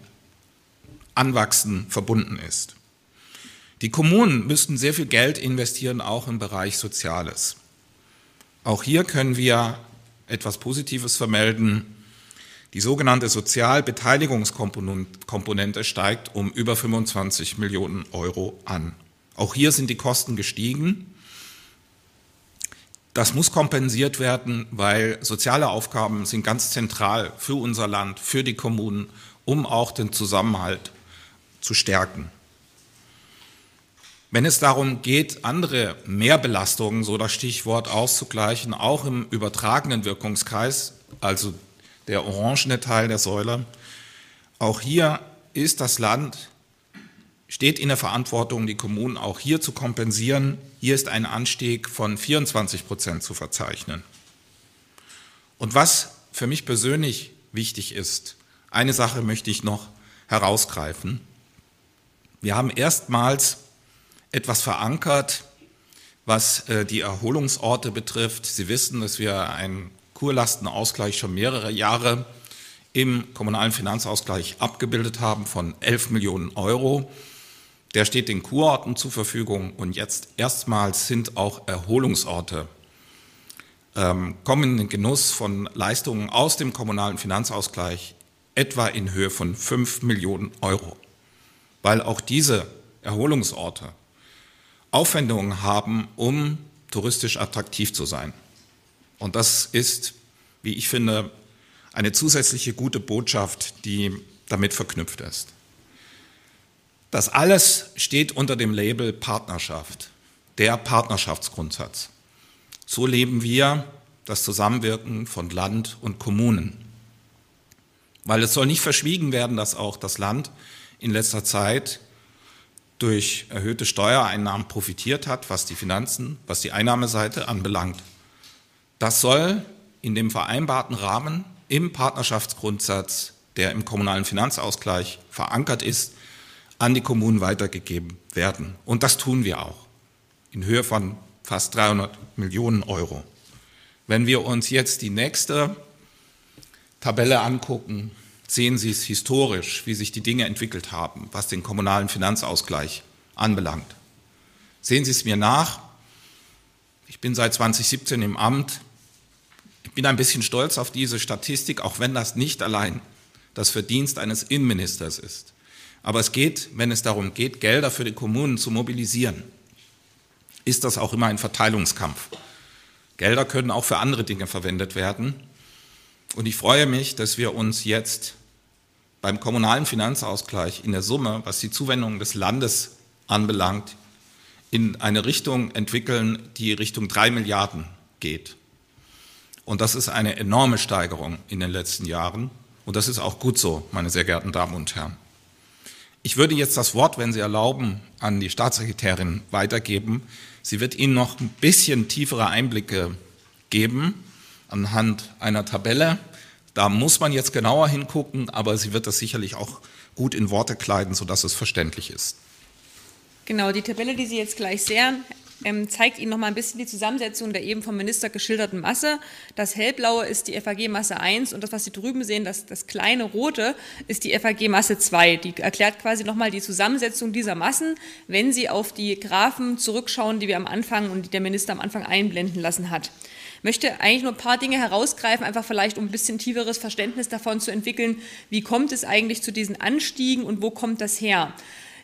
Anwachsen verbunden ist. Die Kommunen müssten sehr viel Geld investieren, auch im Bereich Soziales. Auch hier können wir etwas Positives vermelden. Die sogenannte Sozialbeteiligungskomponente steigt um über 25 Millionen Euro an. Auch hier sind die Kosten gestiegen. Das muss kompensiert werden, weil soziale Aufgaben sind ganz zentral für unser Land, für die Kommunen, um auch den Zusammenhalt zu stärken. Wenn es darum geht, andere Mehrbelastungen, so das Stichwort, auszugleichen, auch im übertragenen Wirkungskreis, also der orangene Teil der Säule, auch hier ist das Land steht in der Verantwortung, die Kommunen auch hier zu kompensieren. Hier ist ein Anstieg von 24 Prozent zu verzeichnen. Und was für mich persönlich wichtig ist, eine Sache möchte ich noch herausgreifen. Wir haben erstmals etwas verankert, was äh, die Erholungsorte betrifft. Sie wissen, dass wir einen Kurlastenausgleich schon mehrere Jahre im kommunalen Finanzausgleich abgebildet haben von 11 Millionen Euro. Der steht den Kurorten zur Verfügung und jetzt erstmals sind auch Erholungsorte ähm, kommen in den Genuss von Leistungen aus dem kommunalen Finanzausgleich etwa in Höhe von 5 Millionen Euro, weil auch diese Erholungsorte Aufwendungen haben, um touristisch attraktiv zu sein. Und das ist, wie ich finde, eine zusätzliche gute Botschaft, die damit verknüpft ist. Das alles steht unter dem Label Partnerschaft, der Partnerschaftsgrundsatz. So leben wir das Zusammenwirken von Land und Kommunen. Weil es soll nicht verschwiegen werden, dass auch das Land in letzter Zeit durch erhöhte Steuereinnahmen profitiert hat, was die Finanzen, was die Einnahmeseite anbelangt. Das soll in dem vereinbarten Rahmen im Partnerschaftsgrundsatz, der im kommunalen Finanzausgleich verankert ist, an die Kommunen weitergegeben werden. Und das tun wir auch in Höhe von fast 300 Millionen Euro. Wenn wir uns jetzt die nächste Tabelle angucken, sehen Sie es historisch, wie sich die Dinge entwickelt haben, was den kommunalen Finanzausgleich anbelangt. Sehen Sie es mir nach. Ich bin seit 2017 im Amt. Ich bin ein bisschen stolz auf diese Statistik, auch wenn das nicht allein das Verdienst eines Innenministers ist. Aber es geht, wenn es darum geht, Gelder für die Kommunen zu mobilisieren, ist das auch immer ein Verteilungskampf. Gelder können auch für andere Dinge verwendet werden. Und ich freue mich, dass wir uns jetzt beim kommunalen Finanzausgleich in der Summe, was die Zuwendung des Landes anbelangt, in eine Richtung entwickeln, die Richtung drei Milliarden geht. Und das ist eine enorme Steigerung in den letzten Jahren. Und das ist auch gut so, meine sehr geehrten Damen und Herren. Ich würde jetzt das Wort, wenn Sie erlauben, an die Staatssekretärin weitergeben. Sie wird Ihnen noch ein bisschen tiefere Einblicke geben anhand einer Tabelle. Da muss man jetzt genauer hingucken, aber sie wird das sicherlich auch gut in Worte kleiden, sodass es verständlich ist. Genau, die Tabelle, die Sie jetzt gleich sehen, ähm, zeigt Ihnen noch mal ein bisschen die Zusammensetzung der eben vom Minister geschilderten Masse. Das hellblaue ist die FAG-Masse 1 und das, was Sie drüben sehen, das, das kleine rote, ist die FAG-Masse 2. Die erklärt quasi noch mal die Zusammensetzung dieser Massen, wenn Sie auf die Graphen zurückschauen, die wir am Anfang und die der Minister am Anfang einblenden lassen hat möchte eigentlich nur ein paar Dinge herausgreifen, einfach vielleicht um ein bisschen tieferes Verständnis davon zu entwickeln, wie kommt es eigentlich zu diesen Anstiegen und wo kommt das her.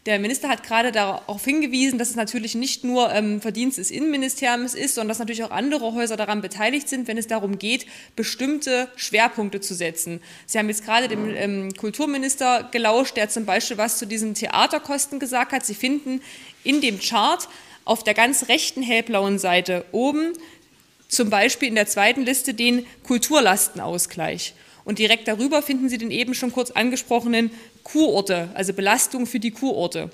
Der Minister hat gerade darauf hingewiesen, dass es natürlich nicht nur ähm, Verdienst des Innenministeriums ist, sondern dass natürlich auch andere Häuser daran beteiligt sind, wenn es darum geht, bestimmte Schwerpunkte zu setzen. Sie haben jetzt gerade dem ähm, Kulturminister gelauscht, der zum Beispiel was zu diesen Theaterkosten gesagt hat. Sie finden in dem Chart auf der ganz rechten hellblauen Seite oben zum Beispiel in der zweiten Liste den Kulturlastenausgleich. Und direkt darüber finden Sie den eben schon kurz angesprochenen Kurorte, also Belastung für die Kurorte.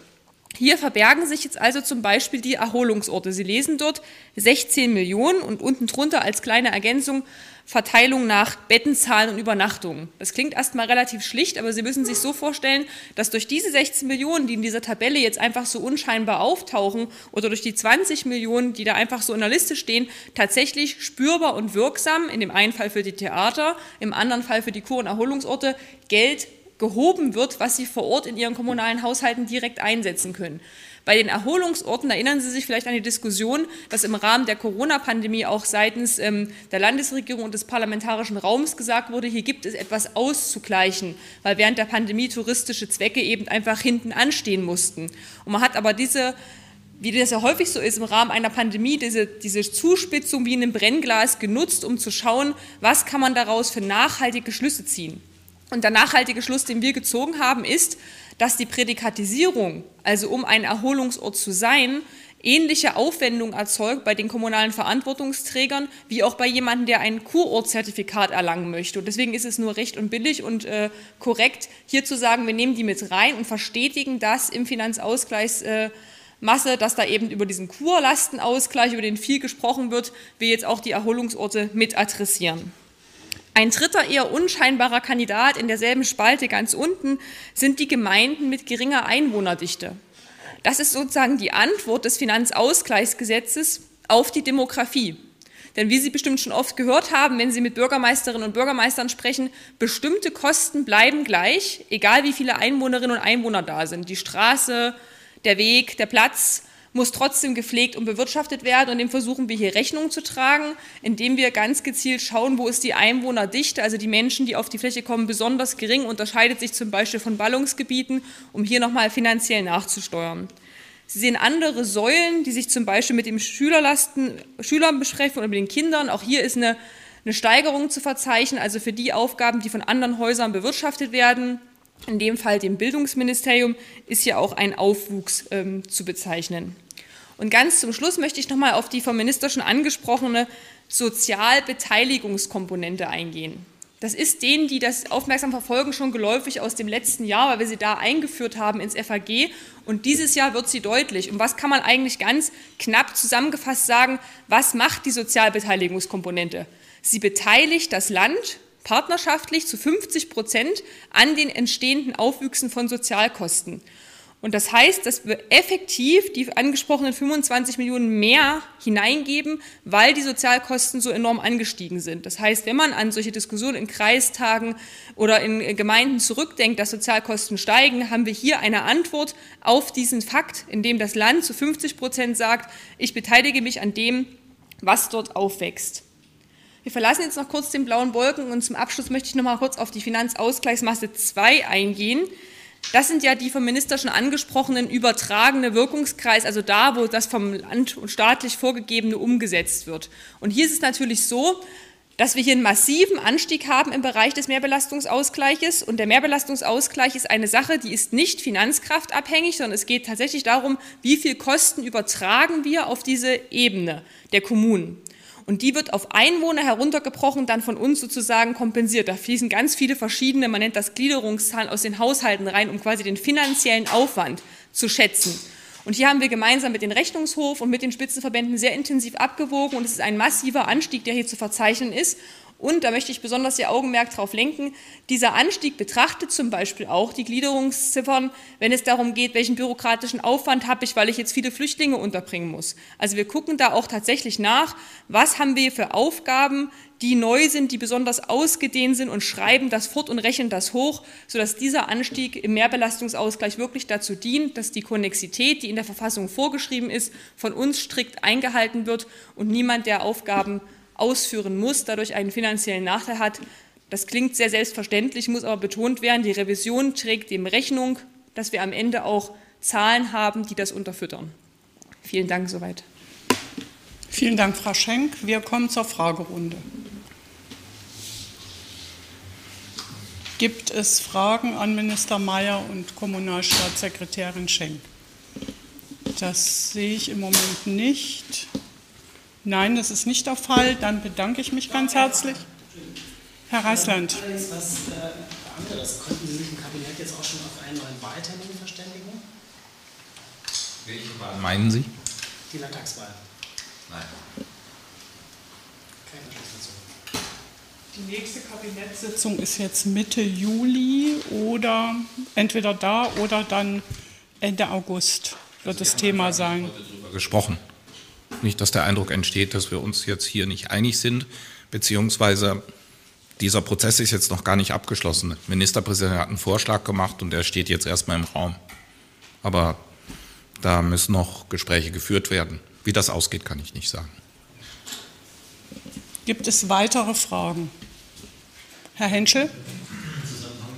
Hier verbergen sich jetzt also zum Beispiel die Erholungsorte. Sie lesen dort 16 Millionen und unten drunter als kleine Ergänzung Verteilung nach Bettenzahlen und Übernachtungen. Das klingt erstmal relativ schlicht, aber Sie müssen sich so vorstellen, dass durch diese 16 Millionen, die in dieser Tabelle jetzt einfach so unscheinbar auftauchen, oder durch die 20 Millionen, die da einfach so in der Liste stehen, tatsächlich spürbar und wirksam, in dem einen Fall für die Theater, im anderen Fall für die Kur- und Erholungsorte, Geld gehoben wird, was sie vor Ort in ihren kommunalen Haushalten direkt einsetzen können. Bei den Erholungsorten erinnern Sie sich vielleicht an die Diskussion, dass im Rahmen der Corona-Pandemie auch seitens ähm, der Landesregierung und des parlamentarischen Raums gesagt wurde, hier gibt es etwas auszugleichen, weil während der Pandemie touristische Zwecke eben einfach hinten anstehen mussten. Und man hat aber diese wie das ja häufig so ist im Rahmen einer Pandemie, diese, diese Zuspitzung wie in einem Brennglas genutzt, um zu schauen, was kann man daraus für nachhaltige Schlüsse ziehen. Und der nachhaltige Schluss, den wir gezogen haben, ist, dass die Prädikatisierung, also um ein Erholungsort zu sein, ähnliche Aufwendungen erzeugt bei den kommunalen Verantwortungsträgern wie auch bei jemandem, der ein Kurortzertifikat erlangen möchte. Und deswegen ist es nur recht und billig und äh, korrekt, hier zu sagen, wir nehmen die mit rein und verstetigen das im Finanzausgleichsmasse, äh, dass da eben über diesen Kurlastenausgleich, über den viel gesprochen wird, wir jetzt auch die Erholungsorte mit adressieren. Ein dritter eher unscheinbarer Kandidat in derselben Spalte ganz unten sind die Gemeinden mit geringer Einwohnerdichte. Das ist sozusagen die Antwort des Finanzausgleichsgesetzes auf die Demografie. Denn wie Sie bestimmt schon oft gehört haben, wenn Sie mit Bürgermeisterinnen und Bürgermeistern sprechen, bestimmte Kosten bleiben gleich, egal wie viele Einwohnerinnen und Einwohner da sind. Die Straße, der Weg, der Platz, muss trotzdem gepflegt und bewirtschaftet werden und dem versuchen wir hier Rechnung zu tragen, indem wir ganz gezielt schauen, wo ist die Einwohnerdichte, also die Menschen, die auf die Fläche kommen, besonders gering, unterscheidet sich zum Beispiel von Ballungsgebieten, um hier nochmal finanziell nachzusteuern. Sie sehen andere Säulen, die sich zum Beispiel mit dem Schülerlasten, Schülern beschäftigen oder mit den Kindern. Auch hier ist eine, eine Steigerung zu verzeichnen, also für die Aufgaben, die von anderen Häusern bewirtschaftet werden in dem Fall dem Bildungsministerium, ist ja auch ein Aufwuchs ähm, zu bezeichnen. Und ganz zum Schluss möchte ich nochmal auf die vom Minister schon angesprochene Sozialbeteiligungskomponente eingehen. Das ist denen, die das aufmerksam verfolgen, schon geläufig aus dem letzten Jahr, weil wir sie da eingeführt haben ins FAG. Und dieses Jahr wird sie deutlich. Und was kann man eigentlich ganz knapp zusammengefasst sagen? Was macht die Sozialbeteiligungskomponente? Sie beteiligt das Land partnerschaftlich zu 50 Prozent an den entstehenden Aufwüchsen von Sozialkosten. Und das heißt, dass wir effektiv die angesprochenen 25 Millionen mehr hineingeben, weil die Sozialkosten so enorm angestiegen sind. Das heißt, wenn man an solche Diskussionen in Kreistagen oder in Gemeinden zurückdenkt, dass Sozialkosten steigen, haben wir hier eine Antwort auf diesen Fakt, indem das Land zu 50 Prozent sagt, ich beteilige mich an dem, was dort aufwächst. Wir verlassen jetzt noch kurz den blauen Wolken und zum Abschluss möchte ich noch mal kurz auf die Finanzausgleichsmasse 2 eingehen. Das sind ja die vom Minister schon angesprochenen übertragene Wirkungskreis, also da, wo das vom Land und staatlich vorgegebene umgesetzt wird. Und hier ist es natürlich so, dass wir hier einen massiven Anstieg haben im Bereich des Mehrbelastungsausgleiches. Und der Mehrbelastungsausgleich ist eine Sache, die ist nicht finanzkraftabhängig, sondern es geht tatsächlich darum, wie viel Kosten übertragen wir auf diese Ebene der Kommunen. Und die wird auf Einwohner heruntergebrochen, dann von uns sozusagen kompensiert. Da fließen ganz viele verschiedene, man nennt das Gliederungszahlen aus den Haushalten rein, um quasi den finanziellen Aufwand zu schätzen. Und hier haben wir gemeinsam mit dem Rechnungshof und mit den Spitzenverbänden sehr intensiv abgewogen und es ist ein massiver Anstieg, der hier zu verzeichnen ist. Und da möchte ich besonders Ihr Augenmerk darauf lenken, dieser Anstieg betrachtet zum Beispiel auch die Gliederungsziffern, wenn es darum geht, welchen bürokratischen Aufwand habe ich, weil ich jetzt viele Flüchtlinge unterbringen muss. Also wir gucken da auch tatsächlich nach, was haben wir für Aufgaben, die neu sind, die besonders ausgedehnt sind und schreiben das fort und rechnen das hoch, sodass dieser Anstieg im Mehrbelastungsausgleich wirklich dazu dient, dass die Konnexität, die in der Verfassung vorgeschrieben ist, von uns strikt eingehalten wird und niemand der Aufgaben ausführen muss, dadurch einen finanziellen Nachteil hat. Das klingt sehr selbstverständlich, muss aber betont werden, die Revision trägt dem Rechnung, dass wir am Ende auch Zahlen haben, die das unterfüttern. Vielen Dank soweit. Vielen Dank, Frau Schenk. Wir kommen zur Fragerunde. Gibt es Fragen an Minister Mayer und Kommunalstaatssekretärin Schenk? Das sehe ich im Moment nicht. Nein, das ist nicht der Fall. Dann bedanke ich mich ganz herzlich. Herr Reisland. Allerdings was äh, anderes. Konnten Sie sich im Kabinett jetzt auch schon auf einen neuen Wahltermin verständigen? Welche Wahl meinen Sie? Die Landtagswahl. Nein. Keine Beschluss Die nächste Kabinettssitzung ist jetzt Mitte Juli oder entweder da oder dann Ende August wird das Thema sein. Darüber gesprochen. Nicht, dass der Eindruck entsteht, dass wir uns jetzt hier nicht einig sind, beziehungsweise dieser Prozess ist jetzt noch gar nicht abgeschlossen. Der Ministerpräsident hat einen Vorschlag gemacht und der steht jetzt erstmal im Raum. Aber da müssen noch Gespräche geführt werden. Wie das ausgeht, kann ich nicht sagen. Gibt es weitere Fragen? Herr Henschel? Zusammenhang,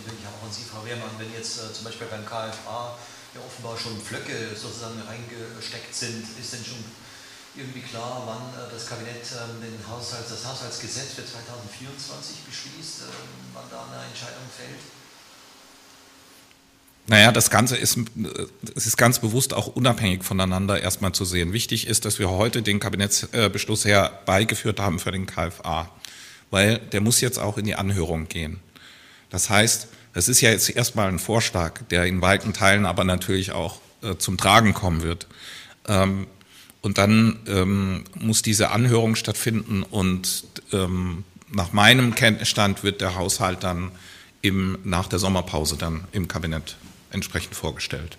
natürlich auch an Sie, Frau Wehrmann, wenn jetzt äh, zum Beispiel beim KFA ja offenbar schon Flöcke sozusagen reingesteckt sind, ist denn schon irgendwie klar, wann äh, das Kabinett äh, den Haushalts, das Haushaltsgesetz für 2024 beschließt, äh, wann da eine Entscheidung fällt? Naja, das Ganze ist, es ist ganz bewusst auch unabhängig voneinander erstmal zu sehen. Wichtig ist, dass wir heute den Kabinettsbeschluss herbeigeführt haben für den KFA, weil der muss jetzt auch in die Anhörung gehen. Das heißt, es ist ja jetzt erstmal ein Vorschlag, der in weiten Teilen aber natürlich auch äh, zum Tragen kommen wird. Ähm, und dann ähm, muss diese Anhörung stattfinden und ähm, nach meinem Kenntnisstand wird der Haushalt dann im, nach der Sommerpause dann im Kabinett entsprechend vorgestellt.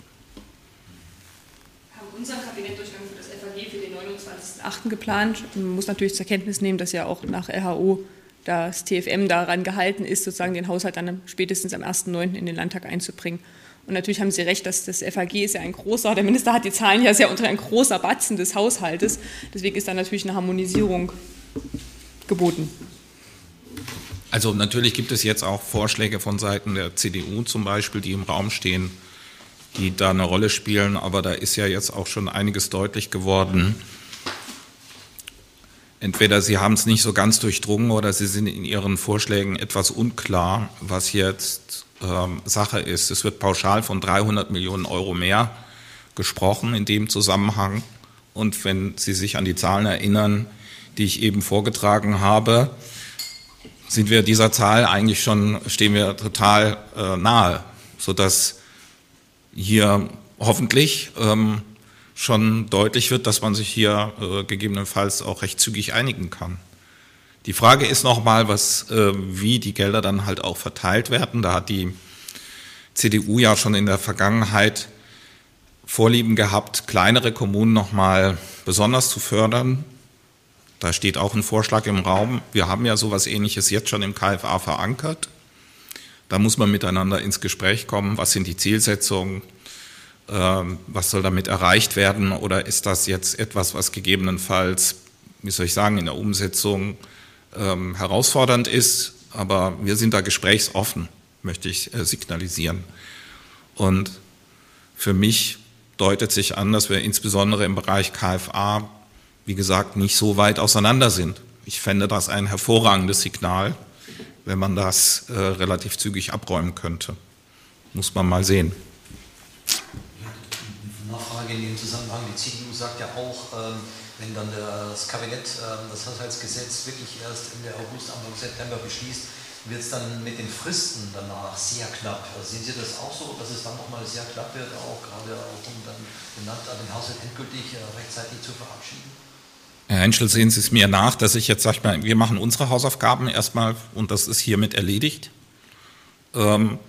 Wir haben unseren Kabinettdurchgang für das FAG für den 29.08. geplant. Man muss natürlich zur Kenntnis nehmen, dass ja auch nach RHO das TFM daran gehalten ist, sozusagen den Haushalt dann spätestens am 1.9. in den Landtag einzubringen. Und natürlich haben Sie recht, dass das FAG ist ja ein großer, der Minister hat die Zahlen ja sehr unter ein großer Batzen des Haushaltes. Deswegen ist da natürlich eine Harmonisierung geboten. Also natürlich gibt es jetzt auch Vorschläge von Seiten der CDU zum Beispiel, die im Raum stehen, die da eine Rolle spielen. Aber da ist ja jetzt auch schon einiges deutlich geworden. Entweder Sie haben es nicht so ganz durchdrungen oder Sie sind in Ihren Vorschlägen etwas unklar, was jetzt ähm, Sache ist. Es wird pauschal von 300 Millionen Euro mehr gesprochen in dem Zusammenhang. Und wenn Sie sich an die Zahlen erinnern, die ich eben vorgetragen habe, sind wir dieser Zahl eigentlich schon, stehen wir total äh, nahe, sodass hier hoffentlich ähm, schon deutlich wird, dass man sich hier äh, gegebenenfalls auch recht zügig einigen kann. Die Frage ist nochmal, was, äh, wie die Gelder dann halt auch verteilt werden. Da hat die CDU ja schon in der Vergangenheit Vorlieben gehabt, kleinere Kommunen nochmal besonders zu fördern. Da steht auch ein Vorschlag im Raum. Wir haben ja sowas Ähnliches jetzt schon im KFA verankert. Da muss man miteinander ins Gespräch kommen. Was sind die Zielsetzungen? Ähm, was soll damit erreicht werden? Oder ist das jetzt etwas, was gegebenenfalls, wie soll ich sagen, in der Umsetzung ähm, herausfordernd ist? Aber wir sind da gesprächsoffen, möchte ich äh, signalisieren. Und für mich deutet sich an, dass wir insbesondere im Bereich KFA, wie gesagt, nicht so weit auseinander sind. Ich fände das ein hervorragendes Signal, wenn man das äh, relativ zügig abräumen könnte. Muss man mal sehen. Nachfrage in dem Zusammenhang. Die CDU sagt ja auch, ähm, wenn dann das Kabinett ähm, das Haushaltsgesetz wirklich erst Ende August, Anfang September beschließt, wird es dann mit den Fristen danach sehr knapp. Also sehen Sie das auch so, dass es dann nochmal sehr knapp wird, auch gerade auch um dann den, Land, den Haushalt endgültig äh, rechtzeitig zu verabschieden? Herr Henschel, sehen Sie es mir nach, dass ich jetzt sage, mal, wir machen unsere Hausaufgaben erstmal und das ist hiermit erledigt. Ähm,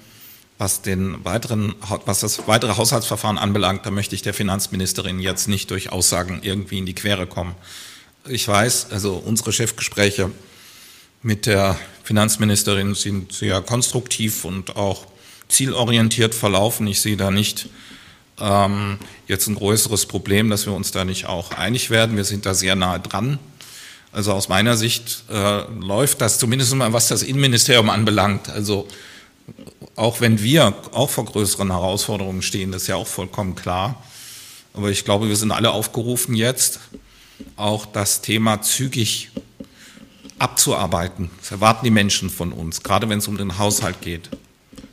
was, den weiteren, was das weitere Haushaltsverfahren anbelangt, da möchte ich der Finanzministerin jetzt nicht durch Aussagen irgendwie in die Quere kommen. Ich weiß, also unsere Chefgespräche mit der Finanzministerin sind sehr konstruktiv und auch zielorientiert verlaufen. Ich sehe da nicht ähm, jetzt ein größeres Problem, dass wir uns da nicht auch einig werden. Wir sind da sehr nahe dran. Also aus meiner Sicht äh, läuft das zumindest mal, was das Innenministerium anbelangt. Also auch wenn wir auch vor größeren Herausforderungen stehen, das ist ja auch vollkommen klar. Aber ich glaube, wir sind alle aufgerufen jetzt, auch das Thema zügig abzuarbeiten. Das erwarten die Menschen von uns, gerade wenn es um den Haushalt geht.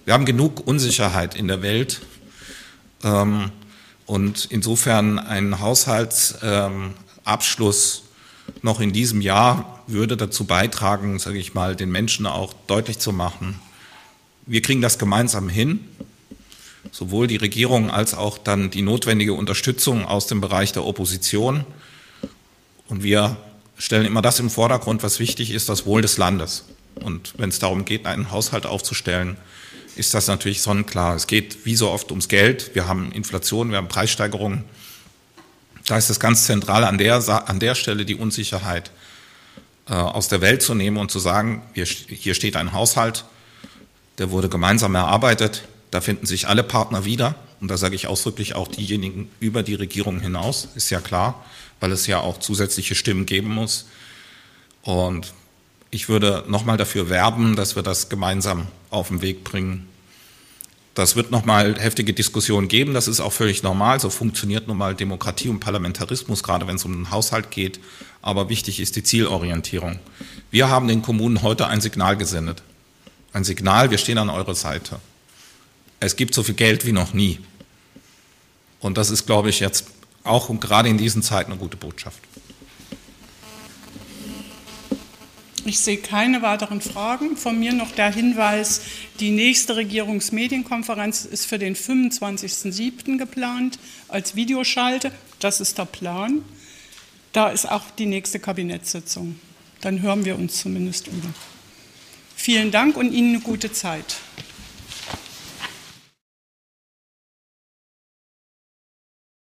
Wir haben genug Unsicherheit in der Welt. Ähm, und insofern ein Haushaltsabschluss noch in diesem Jahr würde dazu beitragen, sage ich mal, den Menschen auch deutlich zu machen, wir kriegen das gemeinsam hin, sowohl die Regierung als auch dann die notwendige Unterstützung aus dem Bereich der Opposition. Und wir stellen immer das im Vordergrund, was wichtig ist, das Wohl des Landes. Und wenn es darum geht, einen Haushalt aufzustellen, ist das natürlich sonnenklar. Es geht wie so oft ums Geld. Wir haben Inflation, wir haben Preissteigerungen. Da ist es ganz zentral, an der, an der Stelle die Unsicherheit äh, aus der Welt zu nehmen und zu sagen, wir, hier steht ein Haushalt, der wurde gemeinsam erarbeitet. Da finden sich alle Partner wieder. Und da sage ich ausdrücklich auch diejenigen über die Regierung hinaus, ist ja klar, weil es ja auch zusätzliche Stimmen geben muss. Und ich würde nochmal dafür werben, dass wir das gemeinsam auf den Weg bringen. Das wird nochmal heftige Diskussionen geben, das ist auch völlig normal. So funktioniert nun mal Demokratie und Parlamentarismus, gerade wenn es um den Haushalt geht. Aber wichtig ist die Zielorientierung. Wir haben den Kommunen heute ein Signal gesendet ein Signal, wir stehen an eurer Seite. Es gibt so viel Geld wie noch nie. Und das ist, glaube ich, jetzt auch und gerade in diesen Zeiten eine gute Botschaft. Ich sehe keine weiteren Fragen. Von mir noch der Hinweis, die nächste Regierungsmedienkonferenz ist für den 25.07. geplant als Videoschalte. Das ist der Plan. Da ist auch die nächste Kabinettssitzung. Dann hören wir uns zumindest wieder. Vielen Dank und Ihnen eine gute Zeit.